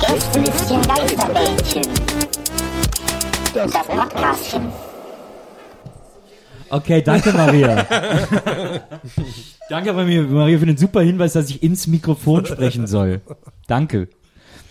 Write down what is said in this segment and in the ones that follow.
Gästelistchen Geisterbällchen. Das Podcastchen. Okay, danke Maria. danke Maria Maria, für den super Hinweis, dass ich ins Mikrofon sprechen soll. Danke.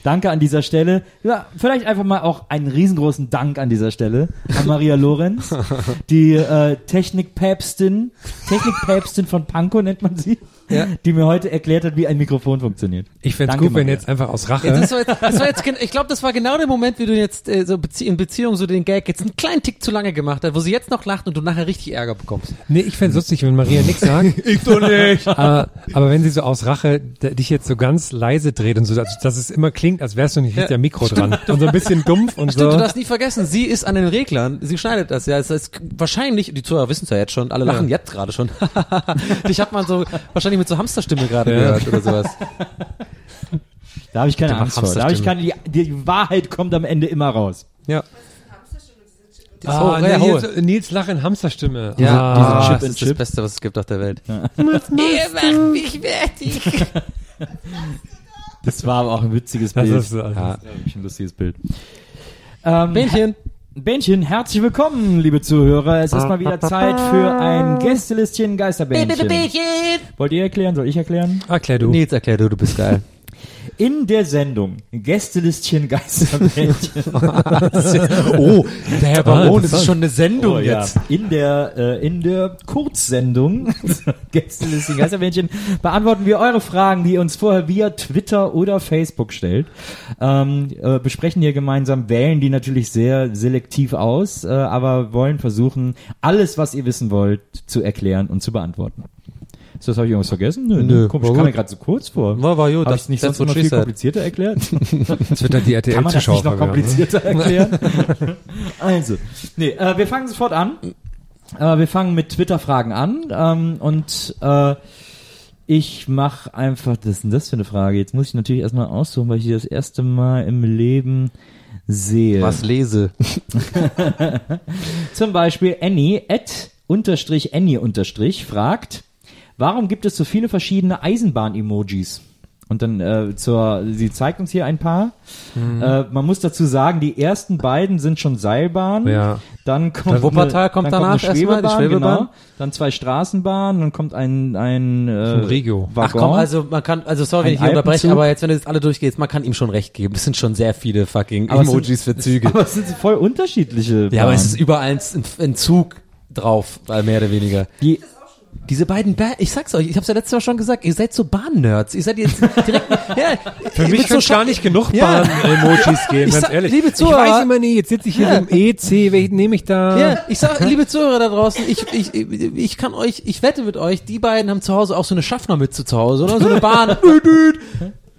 Danke an dieser Stelle. Ja, vielleicht einfach mal auch einen riesengroßen Dank an dieser Stelle an Maria Lorenz, die äh, Technikpäpstin, Technikpäpstin von Pankow nennt man sie, Ja. die mir heute erklärt hat, wie ein Mikrofon funktioniert. Ich fänd's Danke, gut, wenn jetzt einfach aus Rache. Ja, das war jetzt, das war jetzt, ich glaube, das war genau der Moment, wie du jetzt äh, so Bezie in Beziehung so den Gag jetzt einen kleinen Tick zu lange gemacht hast, wo sie jetzt noch lacht und du nachher richtig Ärger bekommst. nee, ich fänd's lustig, wenn Maria nichts sagt. ich doch nicht. aber, aber wenn sie so aus Rache dich jetzt so ganz leise dreht und so, dass, dass es immer klingt, als wärst du nicht richtig am Mikro dran. Und so ein bisschen dumpf und Stimmt, so. du darfst nie vergessen, sie ist an den Reglern, sie schneidet das, ja. Es ist wahrscheinlich, die Zuhörer wissen es ja jetzt schon, alle lachen jetzt gerade schon. Dich hat man so wahrscheinlich mit so Hamsterstimme gerade Ja. gehört oder sowas. Da habe ich keine Angst vor. Da habe ich keine, die, die Wahrheit kommt am Ende immer raus. ja. Ah, Ah, nee, so Nils Lach in Hamsterstimme. Ja, ah, Chip das ist das Chip. Beste, was es gibt auf der Welt. Das war aber auch ein witziges das Bild. ist, also, Ja. wirklich ein lustiges Bild. Ähm, Bähnchen. Bähnchen, herzlich willkommen, liebe Zuhörer. Es ist mal wieder Zeit für ein Gästelistchen Geisterbähnchen. Wollt ihr erklären? Soll ich erklären? Erklär du. Nils, erklär du, du bist geil. In der Sendung Gästelistchen Geisterbähnchen. Oh, der Herr Baron, das ist schon eine Sendung Oh, ja. In der, äh, in der Kurzsendung Gästelistchen Geisterbähnchen beantworten wir eure Fragen, die ihr uns vorher via Twitter oder Facebook stellt. Ähm, äh, besprechen hier gemeinsam, wählen die natürlich sehr selektiv aus, äh, aber wollen versuchen, alles, was ihr wissen wollt, zu erklären und zu beantworten. Ist das, habe ich irgendwas vergessen? Nö, Nö, Komisch, war kam mir gerade so kurz vor. War- war gut, Habe das- ich nicht sonst she viel said. komplizierter erklärt? Das wird dann die Kann man das nicht noch komplizierter erklären? also, nee, äh, wir fangen sofort an. Äh, wir fangen mit Twitter-Fragen an ähm, und äh, ich mache einfach, das ist denn das für eine Frage? Jetzt muss ich natürlich erstmal aussuchen, weil ich die das erste Mal im Leben sehe. Was lese? Zum Beispiel Annie, at unterstrich Annie unterstrich, fragt, warum gibt es so viele verschiedene Eisenbahn-Emojis? Und dann äh, zur, sie zeigt uns hier ein paar. Mhm. Äh, man muss dazu sagen, die ersten beiden sind schon Seilbahnen. Ja. Dann kommt Wuppertal eine, kommt dann danach kommt eine erstmal, die Schwebebahn, Schwebebahn. Genau. Dann zwei Straßenbahnen, dann kommt ein ein äh, Vom Regio. Waggon. Ach komm, also man kann, also sorry, wenn Ein ich hier unterbreche, aber jetzt, wenn du jetzt alle durchgehst, man kann ihm schon recht geben. Es sind schon sehr viele fucking Aber Emojis sind, für Züge. Aber es sind voll unterschiedliche. Ja, aber es Bahnen. ist überall ein, ein Zug drauf, weil mehr oder weniger. die Diese beiden ba ich sag's euch, ich hab's ja letztes Mal schon gesagt, ihr seid so Bahn-Nerds. Ihr seid jetzt direkt, ja, Für mich kann gar nicht genug Ja. Bahn-Emojis geben, Ich ganz ehrlich. liebe ich Zuhörer- weiß immer nie, jetzt sitze ich hier im EC, welchen nehme ich da? Ja, ich sag, liebe Zuhörer da draußen, ich, ich, ich kann euch, ich wette mit euch, die beiden haben zu Hause auch so eine Schaffnermütze zu Hause, oder? So eine Bahn.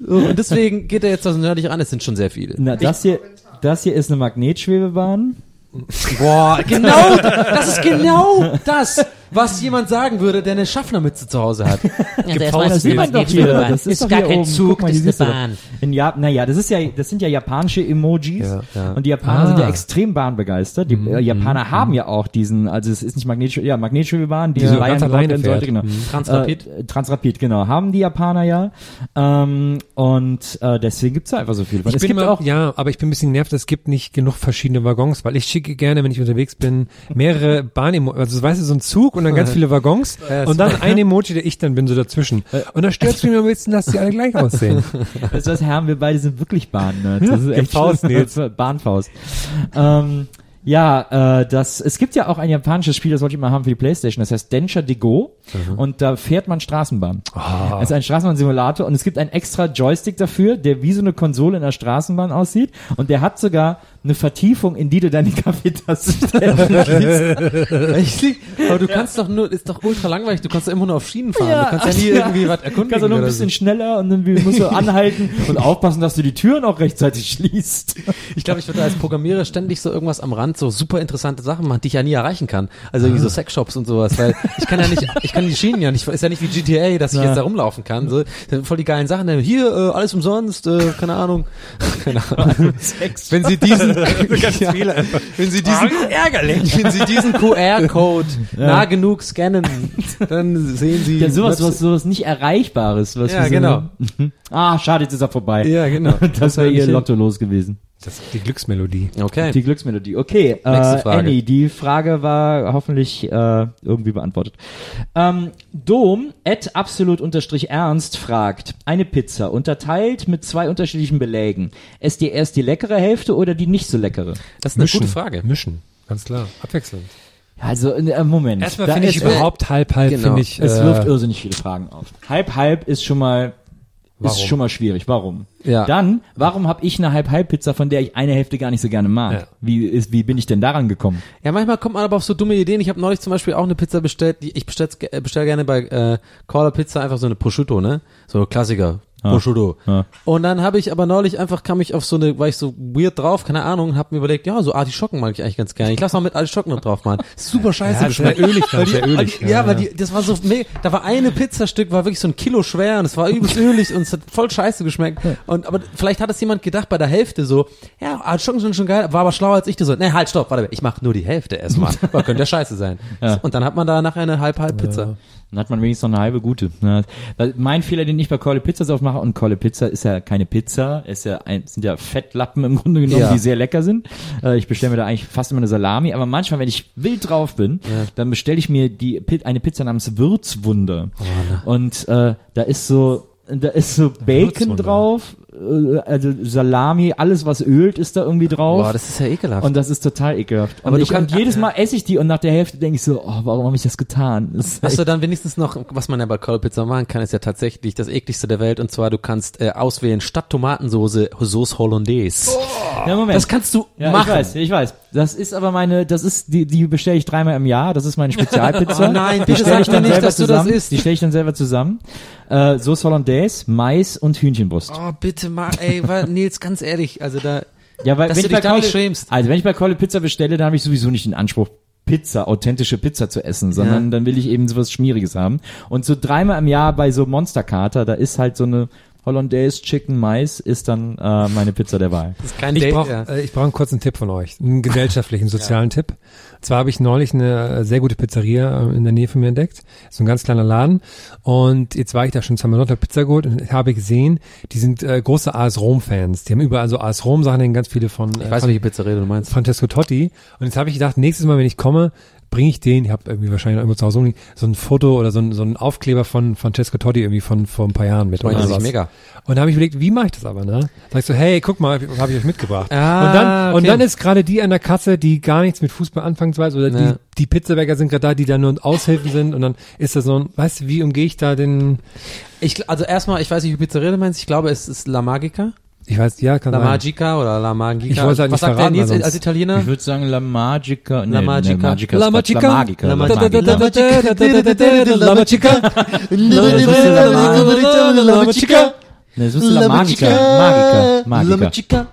So, Und deswegen geht er jetzt das nördlich an, es sind schon sehr viele. na, das hier das hier ist eine Magnetschwebebahn. Boah, genau, das ist genau das, was jemand sagen würde, der eine Schaffnermütze zu Hause hat. Also erstmal sieht man doch hier, das ist, doch gar hier kein oben. Zug, mal, das ist eine. Bahn. In Japan, naja, das ist ja, das sind ja japanische Emojis Ja, ja. und die Japaner Ah. sind ja extrem bahnbegeistert. Die Mhm, äh, Japaner haben ja auch diesen, also es ist nicht Magnetschwebe, ja Magnetschwebebahn, die Die so ganz alleine werden sollte, fährt. genau. Mhm. Transrapid. Äh, Transrapid, genau, haben die Japaner ja ähm, und äh, deswegen gibt's da einfach so viel. Ich es bin gibt immer, auch ja, aber ich bin ein bisschen nervt, es gibt nicht genug verschiedene Waggons, weil ich schicke gerne, wenn ich unterwegs bin, mehrere Bahnemojis, also weißt du, so ein Zug und dann ganz viele Waggons Ja, und dann ein Emoji, der ich dann bin, so dazwischen. Und da stört es mich ein bisschen, dass die alle gleich aussehen. Das ist das, Herren, wir beide sind wirklich Bahn-Nerds. Das ist echt Faust. Nils. Bahnfaust. Ähm, ja, äh, das, es gibt ja auch ein japanisches Spiel, das wollte ich mal haben für die Playstation, das heißt Densha de Go und da fährt man Straßenbahn. Ah. Es ist ein Straßenbahnsimulator und es gibt einen extra Joystick dafür, der wie so eine Konsole in der Straßenbahn aussieht und der hat sogar eine Vertiefung, in die du deine Kaffeetasse stellst. Aber du kannst doch nur, ist doch ultra langweilig, du kannst doch immer nur auf Schienen fahren. Ja, du kannst ja nie ja. irgendwie was erkundigen. Kannst du nur ein bisschen so. schneller und dann musst du anhalten und aufpassen, dass du die Türen auch rechtzeitig schließt. Ich glaube, ich würde als Programmierer ständig so irgendwas am Rand, so super interessante Sachen machen, die ich ja nie erreichen kann. Also irgendwie so Sexshops und sowas, weil ich kann ja nicht, ich kann die Schienen ja nicht, ist ja nicht wie GTA, dass ich Ja. jetzt da rumlaufen kann. So, voll die geilen Sachen. Hier, äh, alles umsonst, äh, keine Ahnung. Keine Ahnung. Wenn Sie diesen, ja, wenn Sie diesen, ärgerlich, wenn Sie diesen QR-Code nah genug scannen, dann sehen Sie. Ja, sowas, was, sowas nicht Erreichbares. Was Ja, so genau. Ah, schade, jetzt ist er vorbei. Ja, genau. Das wäre nicht ihr. Lotto los gewesen. Das ist die Glücksmelodie. Okay. Die Glücksmelodie. Okay, Nächste äh, Frage. Annie, die Frage war hoffentlich äh, irgendwie beantwortet. Ähm, Dom, at absolut unterstrich ernst, fragt, eine Pizza unterteilt mit zwei unterschiedlichen Belägen. Ist die erst die leckere Hälfte oder die nicht so leckere? Das ist eine Mischen. gute Frage. Mischen. Ganz klar. Abwechselnd. Also, äh, Moment. Erstmal finde ich überhaupt halb, halb, Genau. finde ich. Es äh, wirft irrsinnig viele Fragen auf. Halb, halb ist schon mal, Warum? ist schon mal schwierig. Warum? Ja. Dann, warum habe ich eine Halb-Halb-Pizza, von der ich eine Hälfte gar nicht so gerne mag? Ja. Wie, ist, wie bin ich denn daran gekommen? Ja, manchmal kommt man aber auf so dumme Ideen. Ich habe neulich zum Beispiel auch eine Pizza bestellt. Die, ich bestell, bestell gerne bei äh, Caller Pizza einfach so eine Prosciutto, ne? So Klassiker. Prosciutto. Ja. Und dann habe ich aber neulich einfach, kam ich auf so eine, war ich so weird drauf, keine Ahnung, und hab mir überlegt, ja, so Artischocken mag ich eigentlich ganz gerne. Ich lass mal mit Artischocken noch drauf machen. Super scheiße Ja, sehr ölig dann, Weil die, sehr ölig. Ja, weil die, das war so mega, da war eine Pizzastück, war wirklich so ein Kilo schwer und es war übelst ölig und es hat voll scheiße geschmeckt. Und, aber vielleicht hat es jemand gedacht bei der Hälfte so, ja, Artischocken sind schon geil, war aber schlauer als ich, der so, ne, halt, stopp, warte, ich mach nur die Hälfte erstmal. Aber könnte ja scheiße sein. Ja. Und dann hat man da nachher eine Halb-Halb-Pizza. Dann hat man wenigstens noch eine halbe gute. Ne? Weil Mein Fehler, den ich bei Colle Pizza so oft mache, und Colle Pizza ist ja keine Pizza, ist ja ein, sind ja Fettlappen im Grunde genommen, Ja. die sehr lecker sind. Äh, ich bestelle mir da eigentlich fast immer eine Salami, aber manchmal, wenn ich wild drauf bin, dann bestelle ich mir die eine Pizza namens Würzwunder. und äh, da ist so da ist so Bacon drauf, also Salami, alles was ölt ist da irgendwie drauf. Boah, das ist ja ekelhaft. und das ist total ekelhaft. Aber und, ich, kannst- und jedes Mal esse ich die und nach der Hälfte denke ich so, oh, warum habe ich das getan? Das Hast du dann wenigstens noch, was man ja bei Cold Pizza machen kann, ist ja tatsächlich das ekligste der Welt und zwar du kannst äh, auswählen statt Tomatensoße Sauce Hollandaise. Ja, Moment. Das kannst du ja, machen. Ich weiß, ich weiß. Das ist aber meine, das ist die, die bestelle ich dreimal im Jahr. Das ist meine Spezialpizza. Oh nein, die stelle ich dann nicht, selber dass du das zusammen. Die stelle ich dann selber zusammen. Äh, Sauce Hollandaise, Mais und Hühnchenbrust. Oh, bitte mal, ey, Nils, ganz ehrlich, also da, ja, weil dass wenn du ich bei da nicht Kolle, schämst. also wenn ich bei Kolle Pizza bestelle, dann habe ich sowieso nicht den Anspruch Pizza, authentische Pizza zu essen, sondern Ja. dann will ich eben sowas Schmieriges haben. Und so dreimal im Jahr bei so Monsterkater, da ist halt so eine Hollandaise Chicken Mais ist dann äh, meine Pizza der Wahl. das ist kein Ich brauche ja. äh, ich brauch einen kurzen Tipp von euch, einen gesellschaftlichen, sozialen Tipp. Und zwar habe ich neulich eine äh, sehr gute Pizzeria äh, in der Nähe von mir entdeckt. So ein ganz kleiner Laden. Und jetzt war ich da schon zweimal dort, hab Pizza geholt und habe gesehen, die sind äh, große AS Rom-Fans. Die haben überall so AS Rom-Sachen, hängen ganz viele von, Ich äh, weiß, von welche Pizzeria du meinst. Francesco Totti. Und jetzt habe ich gedacht, nächstes Mal, wenn ich komme, bringe ich den, ich habe irgendwie wahrscheinlich noch irgendwo zu Hause rumliegen, so ein Foto oder so ein, so ein Aufkleber von Francesco Totti irgendwie von vor ein paar Jahren mit. Oder sich was. mega. Und da habe ich überlegt, wie mache ich das aber, ne? Sag ich so, hey, guck mal, habe ich euch mitgebracht. Ah, und dann, und okay. dann ist gerade die an der Kasse, die gar nichts mit Fußball anfangen weiß, oder Ja. die, die Pizzabäcker sind gerade da, die da nur Aushilfen sind und dann ist das so ein, weißt du, wie umgehe ich da den, Ich, also erstmal, ich weiß nicht, wie Pizzeria du meinst, ich glaube, es ist La Magica. Ich weiß, ja, kann La sein. Magica oder La Magica. Ich wollte halt Was nicht sagt der verraten, Nils als Italiener? Ich würde sagen La Magica. Nee, La Magica. Nee, Magica La ist Quatsch. Magica. La Magica. La La Magica. Magica. La Magica. La Magica. Das ist La Magica. Magica. Magica.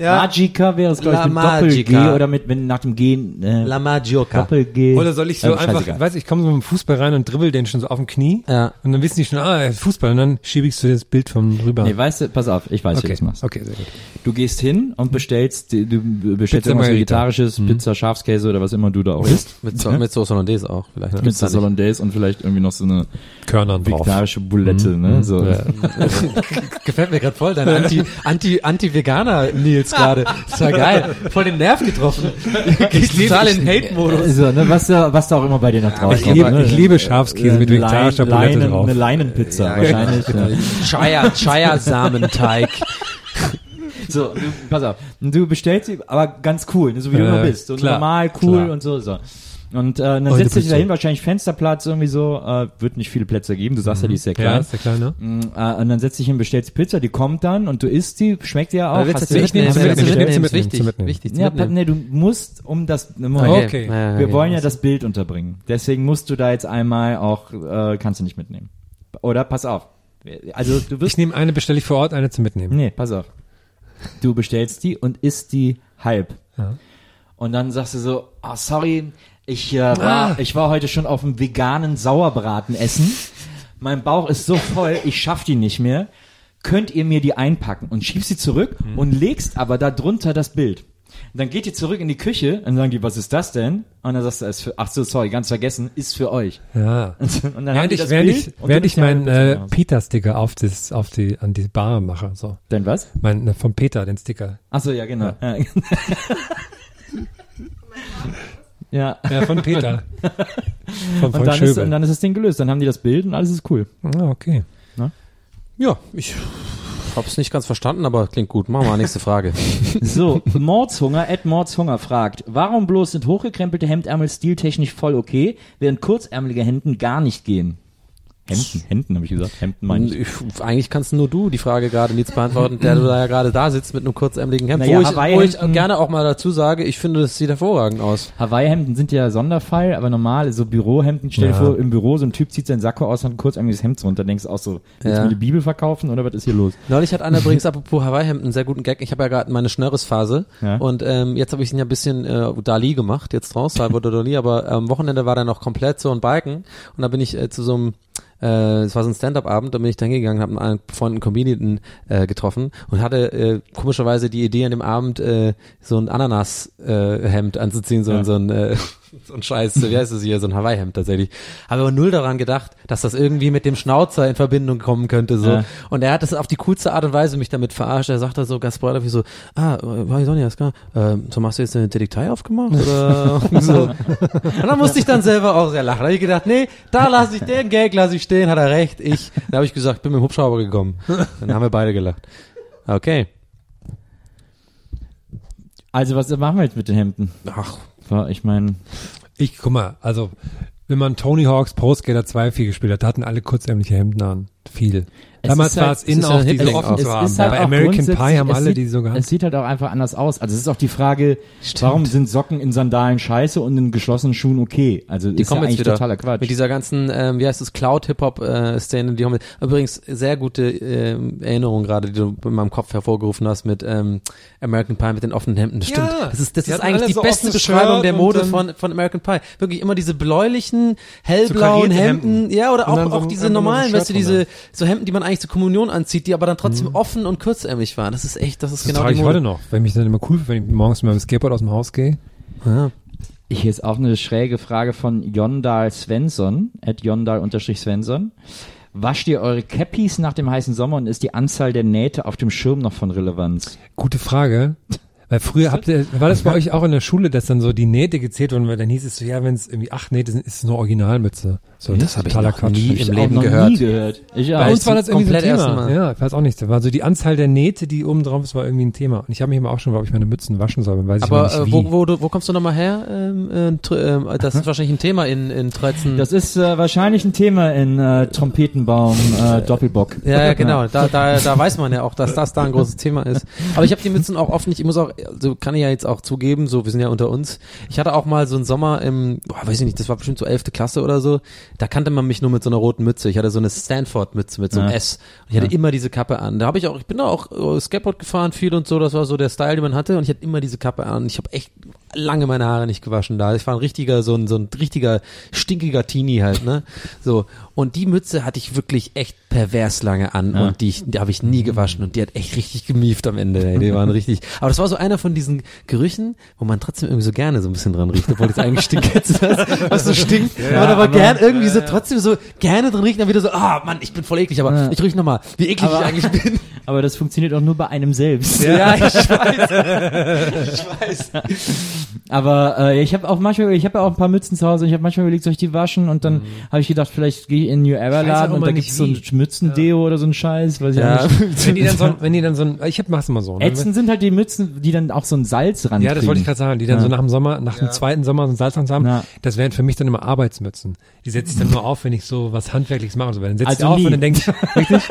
Ja. Magica wäre es, glaube ich, mit Doppel-G oder mit, wenn nach dem G, äh, La Magioca. Doppel-G. Oder soll ich so Ähm, einfach, scheißegal. weiß ich, komme so mit dem Fußball rein und dribbel den schon so auf dem Knie. Ja. Und dann wissen die schon, ah, Fußball. Und dann schiebe ich so das Bild von rüber. Nee, weißt du, pass auf, ich weiß, wie du okay. das machst. okay, sehr gut. Du gehst hin und bestellst, du bestellst Pizza irgendwas. Vegetarisches, Pizza, Schafskäse oder was immer du da auch isst. Mit, so, mit Sauce Hollandaise auch, vielleicht. Gibt's Pizza da nicht. Hollandaise und vielleicht irgendwie noch so eine Körnern drauf. vegetarische Boulette, ne? So. Gefällt mir gerade voll, dein Anti, Anti, Anti-Veganer-Nils. Jetzt gerade. Das war geil. Voll den Nerv getroffen. Ich total in Hate-Modus. So, ne, was, da, was da auch immer bei dir noch drauf Ich liebe, ich liebe Schafskäse mit Lein- vegetarischer Bulette Leinen, drauf. Eine Leinenpizza Ja, wahrscheinlich. Ja. Chaya, Chaya-Samenteig. So, du, pass auf. Du bestellst sie, aber ganz cool, ne, so wie du Ja, immer bist. So klar, normal, cool klar. und so. so. Und äh, dann Heute setzt du dich bist da du- hin, wahrscheinlich Fensterplatz irgendwie so, äh, wird nicht viele Plätze geben, du sagst ja, die ist sehr Ja, klein. ist der Kleine. Mm, äh, und dann setzt dich hin, bestellst die Pizza, die kommt dann und du isst die, schmeckt dir ja auch. Aber willst hast du mitnehmen? zum Willst du Mitnehmen, mitnehmen? Ist Mitnehmen, wichtig. Mitnehmen. Wichtig, ja, Mitnehmen. nee, du musst um das, Moment, Okay. Ja, wir okay. wollen ja das Bild unterbringen. Deswegen musst du da jetzt einmal auch, äh, kannst du nicht mitnehmen. Oder pass auf. Also du wirst Ich nehme eine, bestelle ich vor Ort, eine zum Mitnehmen. Nee, pass auf. Du bestellst die und isst die halb. Ja. Und dann sagst du so, oh, sorry, ich, äh, war, ich war heute schon auf einem veganen Sauerbraten essen. Mein Bauch ist so voll, ich schaff die nicht mehr. Könnt ihr mir die einpacken? Und schiebst sie zurück und legst aber da drunter das Bild. Und dann geht ihr zurück in die Küche und dann sagen die, was ist das denn? Und dann sagst du, es ist für, ach so, sorry, ganz vergessen, ist für euch. Ja. Und dann Während ich, das während Bild ich, während ich meinen äh, raus. Peter-Sticker auf, das, auf, die, an die Bar mache. So. Denn was? Mein, äh, vom Peter, den Sticker. Ach so, ja, genau. Ja. ja. Ja, von Peter. von Und Freund dann, ist, und dann ist das Ding gelöst. Dann haben die das Bild und alles ist cool. Ah, okay. Ja, ich hab's nicht ganz verstanden, aber klingt gut. Machen wir mal nächste Frage. So, Mordshunger, Ed Mordshunger fragt, warum bloß sind hochgekrempelte Hemdärmel stiltechnisch voll okay, während kurzärmelige Hemden gar nicht gehen? Hemden, Hemden habe ich gesagt, Hemden meine ich. Ich, eigentlich kannst nur du die Frage gerade Nils beantworten, der du da ja gerade da sitzt mit einem kurzärmeligen Hemd. Naja, wo, ich, wo ich gerne auch mal dazu sage, ich finde, das sieht hervorragend aus. Hawaii-Hemden sind ja Sonderfall, aber normal, so Bürohemden, stell dir Ja. vor, im Büro, so ein Typ zieht seinen Sakko aus und hat ein kurzärmeliges Hemd runter, denkst auch so, willst Ja. du mir die Bibel verkaufen oder was ist hier los? Neulich hat einer übrigens, apropos Hawaii-Hemden, einen sehr guten Gag. Ich habe ja gerade meine Schnörres-Phase Ja. und ähm, jetzt habe ich ihn ja ein bisschen äh, Dali gemacht, jetzt draus, Salvador Dali, aber am Wochenende war der noch komplett so ein Balken und da bin ich äh, zu so einem es war so ein Stand-up-Abend, da bin ich dann gegangen, habe einen befreundeten Comedian äh, getroffen und hatte äh, komischerweise die Idee an dem Abend äh, so ein Ananas-Hemd äh, Hemd anzuziehen, so, ein so ein äh, so ein Scheiß, wie heißt es hier, so ein Hawaii-Hemd tatsächlich. Habe aber null daran gedacht, dass das irgendwie mit dem Schnauzer in Verbindung kommen könnte. so. Ja. Und er hat das auf die coolste Art und Weise mich damit verarscht. Er sagt da so ganz wie so, ah, äh, Sonja, ist klar, ähm, so machst du jetzt eine Detektei aufgemacht? Oder so. Und dann musste ich dann selber auch sehr lachen. Da habe ich gedacht, nee, da lasse ich den Gag, lasse ich stehen, hat er recht. Ich, da habe ich gesagt, bin mit dem Hubschrauber gekommen. Dann haben wir beide gelacht. Okay. Also was machen wir jetzt mit den Hemden? Ach, Ich meine, Ich, guck mal, also, wenn man Tony Hawks Pro Skater 2 viel gespielt hat, hatten alle kurzärmliche Hemden an. Viel. Es Damals halt- war es in, ist auch ja diese hip offen auch. zu Es haben. ist halt Bei American Pie haben alle sieht, die so gehabt. Es sieht halt auch einfach anders aus. Also es ist auch die Frage, warum sind Socken in Sandalen scheiße und in geschlossenen Schuhen okay? Also Die ist kommen ja jetzt eigentlich wieder totaler Quatsch. mit dieser ganzen, ähm, wie heißt es, Cloud-Hip-Hop-Szene. die haben übrigens sehr gute ähm, Erinnerung gerade, die du in meinem Kopf hervorgerufen hast mit ähm, American Pie mit den offenen Hemden. Das Ja. stimmt. Das ist, das ist eigentlich die so beste Beschreibung der Mode von von American Pie. Wirklich immer diese bläulichen, hellblauen karierte Hemden. Hemden. Ja, oder auch, so auch diese so normalen, weißt du, diese so Hemden, die man eigentlich zur Kommunion anzieht, die aber dann trotzdem offen und kurzärmlich waren. Das ist echt, das ist Das genau trage die ich Mode. heute noch, wenn ich mich dann immer cool, wenn ich morgens mit meinem Skateboard aus dem Haus gehe. Ja. Hier ist auch eine schräge Frage von Jondal Svensson, at Jondal-Svensson. Wascht ihr eure Cappies nach dem heißen Sommer und ist die Anzahl der Nähte auf dem Schirm noch von Relevanz? Gute Frage. Weil früher habt ihr, war das bei euch auch in der Schule, dass dann so die Nähte gezählt wurden, weil dann hieß es so, ja, wenn es irgendwie acht Nähte sind, ist es eine Originalmütze. So, Das habe ich noch Quatsch. nie Ich im Leben noch gehört. Nie gehört. Ich Bei uns war das irgendwie so ein Thema. Mal. Ja, ich weiß auch nicht. Das war so die Anzahl der Nähte, die oben drauf ist, war irgendwie ein Thema. Und ich habe mich immer auch schon, ob ich meine Mützen waschen soll, weiß ich Aber äh, nicht wo, wie. wo, du- wo kommst du nochmal her? Ähm, äh, das ist wahrscheinlich ein Thema in, in 13. Das ist äh, wahrscheinlich ein Thema in äh, Trompetenbaum äh, Doppelbock. Ja, ja, genau. Da, da, da weiß man ja auch, dass das da ein großes Thema ist. Aber ich habe die Mützen auch oft nicht. Ich muss auch, so kann ich ja jetzt auch zugeben, so wir sind ja unter uns. Ich hatte auch mal so einen Sommer im, boah, weiß ich nicht, das war bestimmt so elfte Klasse oder so. Da kannte man mich nur mit so einer roten Mütze. Ich hatte so eine Stanford-Mütze mit so einem Ja. S. Und ich hatte immer diese Kappe an. Da habe ich auch, ich bin da auch äh, Skateboard gefahren viel und so. Das war so der Style, den man hatte. Und ich hatte immer diese Kappe an. Ich habe echt lange meine Haare nicht gewaschen da. Ich war ein richtiger, so ein, so ein richtiger stinkiger Teenie halt, ne? So. Und die Mütze hatte ich wirklich echt pervers lange an Ja. und die, die habe ich nie gewaschen und die hat echt richtig gemieft am Ende. Ey. Die waren richtig. Aber das war so einer einer von diesen Gerüchen, wo man trotzdem irgendwie so gerne so ein bisschen dran riecht, obwohl das eigentlich stinkt jetzt, was, was so stinkt, ja, man aber, gern irgendwie so trotzdem so gerne dran riecht, dann wieder so, ah Mann, ich bin voll eklig, aber Ja. ich riech nochmal, wie eklig Aber- ich eigentlich bin. Aber das funktioniert auch nur bei einem selbst. Ja, ich weiß. Ich weiß. Aber äh, ich habe auch manchmal, ich habe ja auch ein paar Mützen zu Hause und ich habe manchmal überlegt, soll ich die waschen? Und dann habe ich gedacht, vielleicht gehe ich in New Era Laden und da nicht gibt's so ein. Mützendeo oder so ein Scheiß, weiß ich Ja. auch nicht. Wenn die dann so, wenn die dann so ein, ich hab, mach's immer so. ne? Ätzend sind halt die Mützen, die dann auch so ein Salz ran Ja, das wollte ich gerade sagen, die dann Ja. so nach dem Sommer, nach dem zweiten Sommer so einen Salzrand haben, Ja. das wären für mich dann immer Arbeitsmützen. Die setze ich dann nur auf, wenn ich so was Handwerkliches mache. So, dann setze ich Also die auf nie. und dann denke ich, richtig?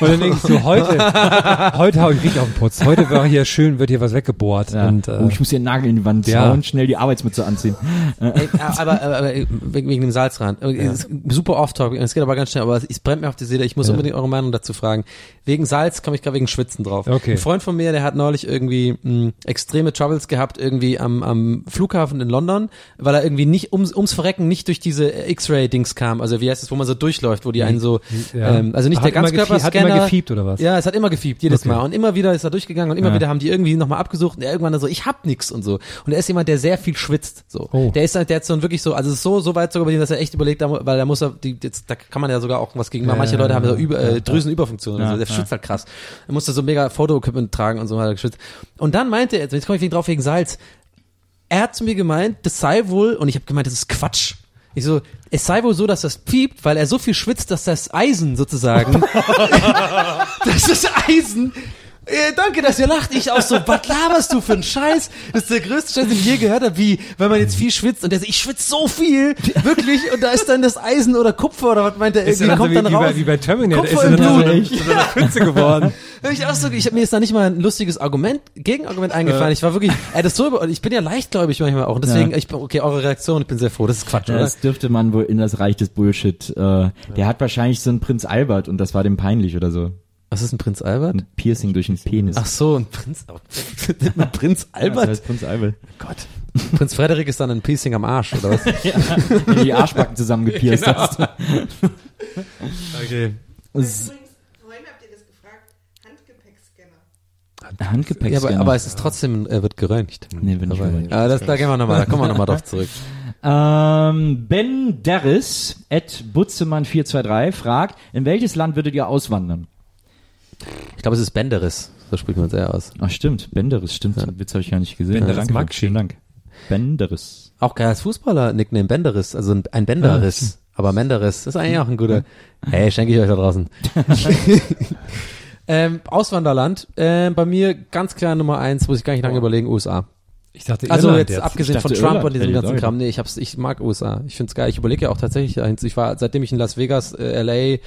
Und dann denke ich so, heute, heute hau ich richtig auf den Putz. Heute war hier schön, wird hier was weggebohrt. Ja. Und, äh, oh, ich muss hier einen Nagel in die Wand Ja. hauen, schnell die Arbeitsmütze anziehen. Ey, aber, aber, aber wegen, wegen dem Salzrand. Super off-talk. Es geht aber ganz schnell, aber es brennt mir auf die Seele. Ich muss unbedingt eure Meinung dazu fragen. Wegen Salz komme ich gerade wegen Schwitzen drauf. Okay. Ein Freund von mir, der hat neulich irgendwie mh, extreme Troubles gehabt, irgendwie am, am Flughafen in London, weil er irgendwie nicht ums, ums Verrecken nicht durch diese X-Ray-Dings kam. Also wie heißt es, wo man so durchläuft, wo die einen so, Ja. ähm, also nicht Hat der Ganzkörperscanner. hat immer gefiebt oder was? Ja, es hat immer gefiebt, jedes Okay. Mal. Und immer wieder ist er durchgegangen und immer Ja. wieder haben die irgendwie nochmal abgesucht und er irgendwann so, ich hab nix und so. Und er ist jemand, der sehr viel schwitzt. So. Oh. Der ist halt, der hat so wirklich so, also so, so weit sogar bei ihm, dass er echt überlegt, weil da muss er, die, jetzt, da kann man ja sogar auch was gegen machen. Manche Leute haben so über, äh, Drüsenüberfunktion. Ja, also der schwitzt halt krass. Er musste so mega Foto-Equipment tragen und so hat er geschwitzt. Und dann meinte er, jetzt komme ich wegen drauf wegen Salz. Er hat zu mir gemeint, das sei wohl, und ich habe gemeint, das ist Quatsch. Ich so, es sei wohl so, dass das piept, weil er so viel schwitzt, dass das Eisen sozusagen, dass das Eisen, äh, danke, dass ihr lacht. Ich auch so, was laberst du für einen Scheiß? Das ist der größte Scheiß, den ich je gehört habe, wie, wenn man jetzt viel schwitzt und der so, ich schwitze so viel, wirklich, und da ist dann das Eisen oder Kupfer oder was meint er, ist irgendwie kommt so dann wie, raus. wie, bei, wie bei Terminator, Kupfer ist im er dann so eine Pfütze geworden. Ich auch so, ich habe mir jetzt da nicht mal ein lustiges Argument, Gegenargument eingefallen. Ich war wirklich, ey, das so, ich bin ja leichtgläubig manchmal auch. Und deswegen, Ja. ich, okay, eure Reaktion, ich bin sehr froh. Das ist Quatsch, Ja, oder? das dürfte man wohl in das Reich des Bullshit. Äh, Der hat wahrscheinlich so einen Prinz Albert und das war dem peinlich oder so. Was ist ein Prinz Albert? Ein Piercing durch den Penis. Ach so, ein Prinz, man Prinz Ja, Albert? das heißt Prinz Albert. Gott. Prinz Frederik ist dann ein Piecing am Arsch, oder was? Du die Arschbacken zusammengepierst Genau. hast. Okay. S- Vorhin habt ihr das gefragt. Handgepäckscanner. Handgepäck. ja, aber, aber es ist trotzdem, er wird geröntgt. Nee, wenn ich aber, geröntgt. ja, das, da gehen wir nochmal, da kommen wir nochmal drauf zurück. Ähm, ben Derris at Butzemann423 fragt, in welches Land würdet ihr auswandern? Ich glaube, es ist Benderis. So spricht man es eher aus. Ach stimmt, Benderis, stimmt. Den Witz habe ich gar nicht gesehen. Benderis Danke, Maxi. Vielen Dank. Benderis. Auch geil als Fußballer-Nickname Benderis, also ein, ein Benderis. Aber Menderis ist eigentlich auch ein guter. Hey, schenke ich euch da draußen. ähm, Auswanderland, äh, bei mir ganz klar Nummer eins, muss ich gar nicht lange überlegen, USA. Ich dachte, Also Irland jetzt abgesehen Ich von dachte Trump Irland, und diesem ganzen jetzt Kram, nee, ich hab's, ich mag USA. Ich find's geil. Ich überlege ja auch tatsächlich, dahin zu- ich war, seitdem ich in Las Vegas, äh, LA, äh,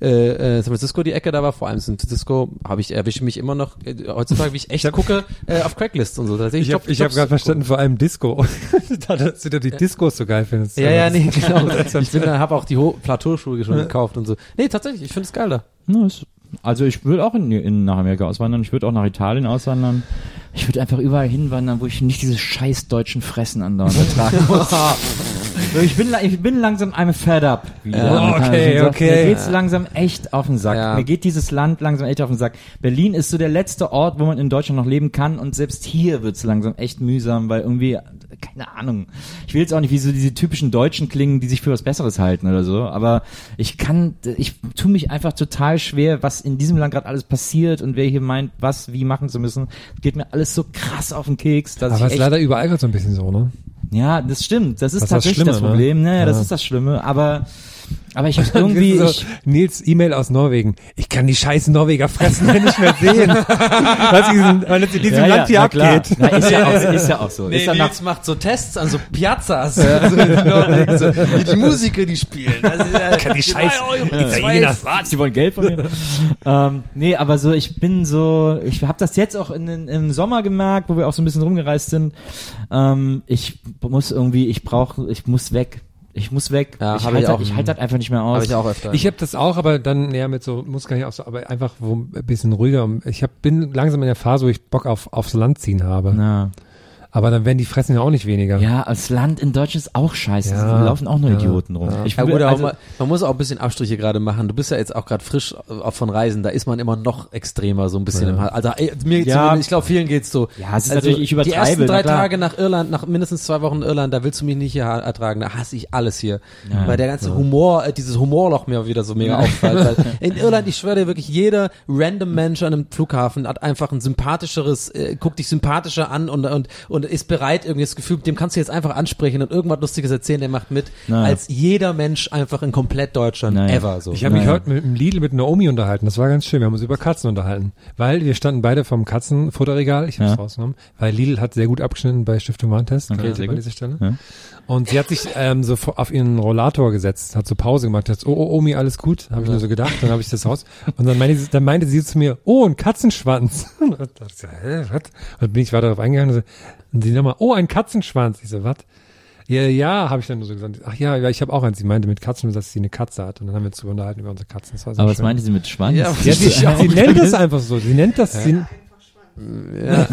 äh, San Francisco die Ecke da war, vor allem San Francisco, habe ich, erwische mich immer noch, äh, heutzutage, wie ich echt gucke, äh, auf Craigslist und so. Tatsächlich Ich habe ich hab gerade verstanden, vor allem Disco. da, dass du die Discos so geil findest. Ja, ja, nee, genau. Ich bin, habe auch die Plateauschuhe schon gekauft und so. Nee, tatsächlich, ich finde es geil da. Nice. Also ich würde auch in, in, nach Amerika auswandern, ich würde auch nach Italien auswandern. Ich würde einfach überall hinwandern, wo ich nicht diese scheiß deutschen Fressen andauernd ertragen muss. ich, bin, ich bin langsam I'm fed up. Ja, okay, So, okay. Mir geht's langsam echt auf den Sack. Ja. Mir geht dieses Land langsam echt auf den Sack. Berlin ist so der letzte Ort, wo man in Deutschland noch leben kann und selbst hier wird's langsam echt mühsam, weil irgendwie, keine Ahnung. Ich will jetzt auch nicht wie so diese typischen Deutschen klingen, die sich für was Besseres halten oder so, aber ich kann, ich tue mich einfach total schwer, was in diesem Land gerade alles passiert und wer hier meint, was wie machen zu müssen. Geht mir alles so krass auf den Keks, dass Aber es ist leider überall gerade so ein bisschen so, ne? ja, das stimmt. Das ist Das das tatsächlich das, Schlimme, ne? Problem. Naja, das Ja. ist das Schlimme. Aber, aber ich habe irgendwie, so, ich, Nils E-Mail aus Norwegen. Ich kann die scheißen Norweger fressen, wenn nicht mehr sehen. Was diesen, weil es in diesem Ja, ja, Land hier na klar. abgeht. Na, ist ja auch, so- ist ja auch so. Nee, ja Nils macht so Tests an so Piazzas. Also in Norwegen, so, wie die Musiker, die spielen. Also, äh, Kann die scheiß Italiener, was? Die wollen Geld von mir. ähm, nee, aber so, ich bin so, ich habe das jetzt auch in, in, im Sommer gemerkt, wo wir auch so ein bisschen rumgereist sind. Ähm, ich muss irgendwie, ich brauche, ich muss weg. Ich muss weg. Ja, ich hab halte ich ich halt das einfach nicht mehr aus. Habe ich auch öfter. Ich habe das auch, aber dann ja mit so muss gar nicht auch so, aber einfach wo ein bisschen ruhiger. Ich hab, bin langsam in der Phase, wo ich Bock auf aufs Land ziehen habe. Na, Aber dann werden die Fressen ja auch nicht weniger. Ja, das Land in Deutschland ist auch scheiße. Ja. Da laufen auch nur Ja. Idioten rum. Ich Ja, gut, also, man, man muss auch ein bisschen Abstriche gerade machen. Du bist ja jetzt auch gerade frisch von Reisen, da ist man immer noch extremer so ein bisschen im Hals. Also äh, mir Ja. ich glaube vielen geht's so. Ja, es ist also, natürlich- ich übertreibe, Die ersten drei. Tage nach Irland, nach mindestens zwei Wochen Irland, da willst du mich nicht hier ertragen, da hasse ich alles hier. weil der ganze Humor, äh, dieses Humorloch mir wieder so mega auffällt. Weil in Irland, ich schwöre dir wirklich, jeder random Mensch an einem Flughafen hat einfach ein sympathischeres, äh, guckt dich sympathischer an und, und, und ist bereit, irgendwie das Gefühl, dem kannst du jetzt einfach ansprechen und irgendwas Lustiges erzählen, der macht mit, Naja. als jeder Mensch einfach in komplett Deutschland Naja. ever so. Ich habe mich Naja. heute mit dem Lidl mit Naomi unterhalten. Das war ganz schön. Wir haben uns über Katzen unterhalten. Weil wir standen beide vom Katzenfutterregal. Ich habe es Ja. rausgenommen. Weil Lidl hat sehr gut abgeschnitten bei Stiftung Warntest. Okay, sehr gut. dieser Stelle. Ja. Und sie hat sich ähm, so auf ihren Rollator gesetzt, hat so Pause gemacht, hat so, oh, oh, Omi, alles gut? Habe ich nur so gedacht, dann habe ich das raus. Und dann meinte, sie, dann meinte sie zu mir, oh, ein Katzenschwanz. Und dann dachte ich so, hä, was? Und dann bin ich weiter darauf eingegangen und, so, und sie nochmal, oh, ein Katzenschwanz. Ich so, was? Ja, ja, habe ich dann nur so gesagt. Ach ja, ja, ich habe auch eins. Sie meinte mit Katzen, dass sie eine Katze hat. Und dann haben wir uns so unterhalten über unsere Katzen. Das war sehr aber was schön. meinte sie mit Schwanz? Ja, Ja, sie, sie nennt das einfach so. Sie nennt das. Sie, ja.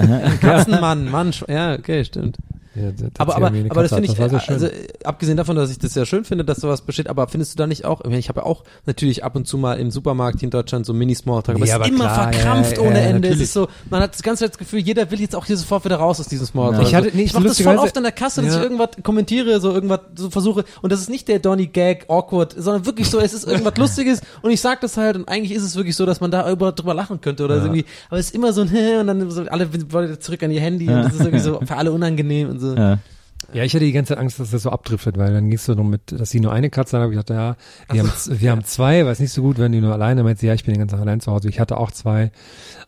Katzenmann, Mann, Sch- ja, okay, stimmt. Ja, das- Aber, aber, aber das finde ich, sehr also abgesehen davon, dass ich das ja schön finde, dass sowas besteht, aber findest du da nicht auch, ich ich habe ja auch natürlich ab und zu mal im Supermarkt hier in Deutschland so Mini-Smalltalk, aber Ja, es ist aber immer klar, verkrampft ja, ohne ja, Ende. Es ist so, man hat das ganze das Gefühl, jeder will jetzt auch hier sofort wieder raus aus diesem Smalltalk. Ja. Ich hatte- nee, ich mache das voll oft an der Kasse, dass Ja. ich irgendwas kommentiere, so irgendwas so versuche und das ist nicht der Donny Gag awkward, sondern wirklich so, es ist irgendwas Lustiges und ich sag das halt und eigentlich ist es wirklich so, dass man da über, drüber lachen könnte oder irgendwie, aber es ist immer so ein und dann so alle wollen zurück an ihr Handy und das ist irgendwie so für alle unangenehm und so. Ja. Ja, ich hatte die ganze Zeit Angst, dass das so abdriftet, weil dann gingst du darum mit, dass sie nur eine Katze hat. Hab ich dachte, ja, wir, haben, z- wir haben zwei, weiß nicht so gut, wenn die nur alleine. Meint sie, ja, ich bin den ganzen Tag allein zu Hause. Ich hatte auch zwei,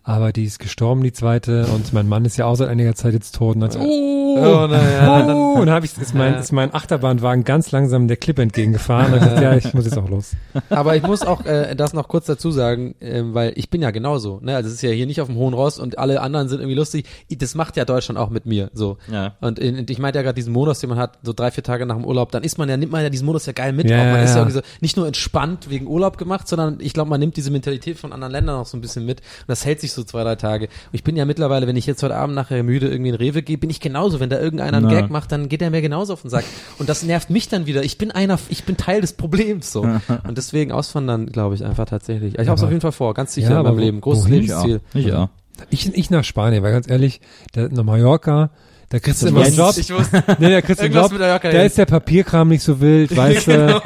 aber die ist gestorben, die zweite. Und mein Mann ist ja auch seit einiger Zeit jetzt tot. Und dann so, oh, Oh, na ja, dann- oh. Und dann habe ich, ist mein, ist mein Achterbahnwagen ganz langsam der Klippe entgegengefahren. Und ich dachte, ja, ich muss jetzt auch los. Aber ich muss auch äh, das noch kurz dazu sagen, ähm, weil ich bin ja genauso. Ne? Also es ist ja hier nicht auf dem hohen Ross und alle anderen sind irgendwie lustig. Das macht ja Deutschland auch mit mir. So. Ja. Und, in, und ich meinte ja gerade diesen Modus, den man hat, so drei, vier Tage nach dem Urlaub, dann ist man ja, nimmt man ja diesen Modus ja geil mit. Ja, auch. Man ja, ist ja ja. irgendwie so, nicht nur entspannt wegen Urlaub gemacht, sondern ich glaube, man nimmt diese Mentalität von anderen Ländern auch so ein bisschen mit. Und das hält sich so zwei, drei Tage. Und ich bin ja mittlerweile, wenn ich jetzt heute Abend nachher müde irgendwie in Rewe gehe, bin ich genauso. Wenn da irgendeiner einen Na. Gag macht, dann geht er mir genauso auf den Sack. Und das nervt mich dann wieder. Ich bin einer, ich bin Teil des Problems so. Und deswegen auswandern, glaube ich, einfach tatsächlich. Ich habe es auf jeden Fall vor, ganz sicher Ja, in meinem Leben. Großes? Lebensziel. Ich auch. Ich, ich nach Spanien, weil ganz ehrlich, der, nach Mallorca, da kriegst du immer einen wusste- Job. Ich wusste, Nee, da kriegst du einen Job. mit Mallorca, Da ist der Papierkram nicht so wild, weißt du.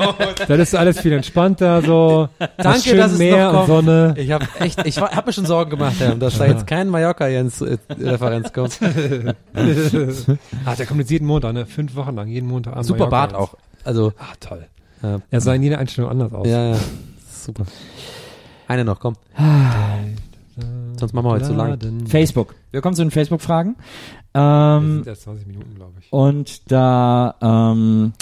Das ist alles viel entspannter, so. Danke, schön dass es Meer noch und kommt. Sonne. Ich habe echt, ich habe mir schon Sorgen gemacht, Herr, dass da jetzt kein Mallorca-Jens-Referenz kommt. Ah, der kommt jetzt jeden Montag, ne? Fünf Wochen lang, jeden Montag an Super Bart auch. Also, Ah, toll. Ja. Er sah in jeder Einstellung anders aus. ja, ja. Super. Eine noch, komm. Sonst machen wir heute zu lang. Laden. Facebook. Wir kommen zu den Facebook-Fragen. Ähm, sind erst 20 Minuten, glaube ich. und da ähm,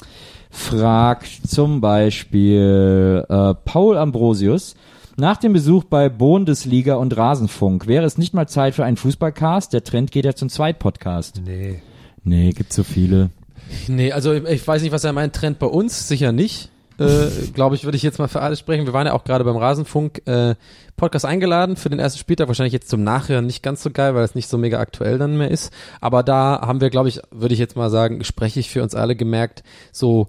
fragt zum Beispiel äh, Paul Ambrosius, nach dem Besuch bei Bundesliga und Rasenfunk, wäre es nicht mal Zeit für einen Fußballcast? Der Trend geht ja zum Zweitpodcast. Nee. Nee, gibt so viele. Nee, also ich weiß nicht, was er meint. Trend bei uns, sicher nicht. Äh, Glaube ich, würde ich jetzt mal für alles sprechen. Wir waren ja auch gerade beim Rasenfunk äh, Podcast eingeladen für den ersten Spieltag. Wahrscheinlich jetzt zum Nachhören nicht ganz so geil, weil es nicht so mega aktuell dann mehr ist. Aber da haben wir, glaube ich, würde ich jetzt mal sagen, sprechig für uns alle gemerkt, so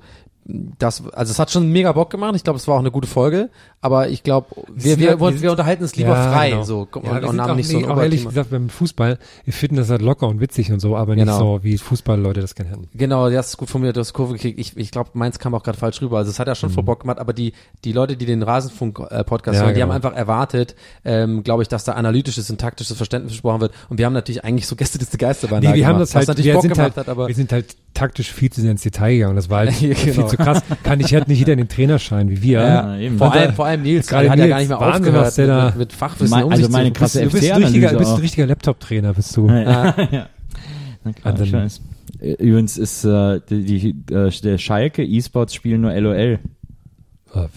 das, also es hat schon mega Bock gemacht. Ich glaube, es war auch eine gute Folge. Aber ich glaube, wir, wir, wir, wir wir unterhalten uns lieber Ja, frei. genau. So Ja, und, wir und haben auch, nicht so nee, ein ehrlich gesagt, beim Fußball, wir finden das halt locker und witzig und so, aber Genau. nicht so, wie Fußballleute das gerne hätten. Genau, das ist gut formuliert, du hast Kurve gekriegt. Ich, ich glaube, meins kam auch gerade falsch rüber. Also es hat ja schon voll Bock gemacht, aber die, die Leute, die den Rasenfunk-Podcast Mhm. Ja, hören, die genau. haben einfach erwartet, ähm, glaube ich, dass da analytisches und taktisches Verständnis gesprochen wird. Und wir haben natürlich eigentlich so Gästeliste Geisterbahn Nee, da wir haben gemacht, das halt, wir Bock sind gemacht halt, hat, aber wir sind halt taktisch viel zu sehr ins Detail gegangen. Das war halt Ja, viel genau. zu krass. Kann ich halt nicht jeder den Trainerschein wie wir. ja, eben. vor allem, vor allem Nils, gerade der hat ja Nils, gar nicht mehr Wahnsinn, aufgehört was der mit, da- mit, mit Fachwissen Mein- um also sich meine zu krasse Du bist, ein FC-Analyse richtiger, bist ein richtiger Laptop-Trainer, bist du. Ja, ja. Na klar, Also-. Übrigens ist äh, die, die, äh, der Schalke E-Sports spielen nur LOL. Äh,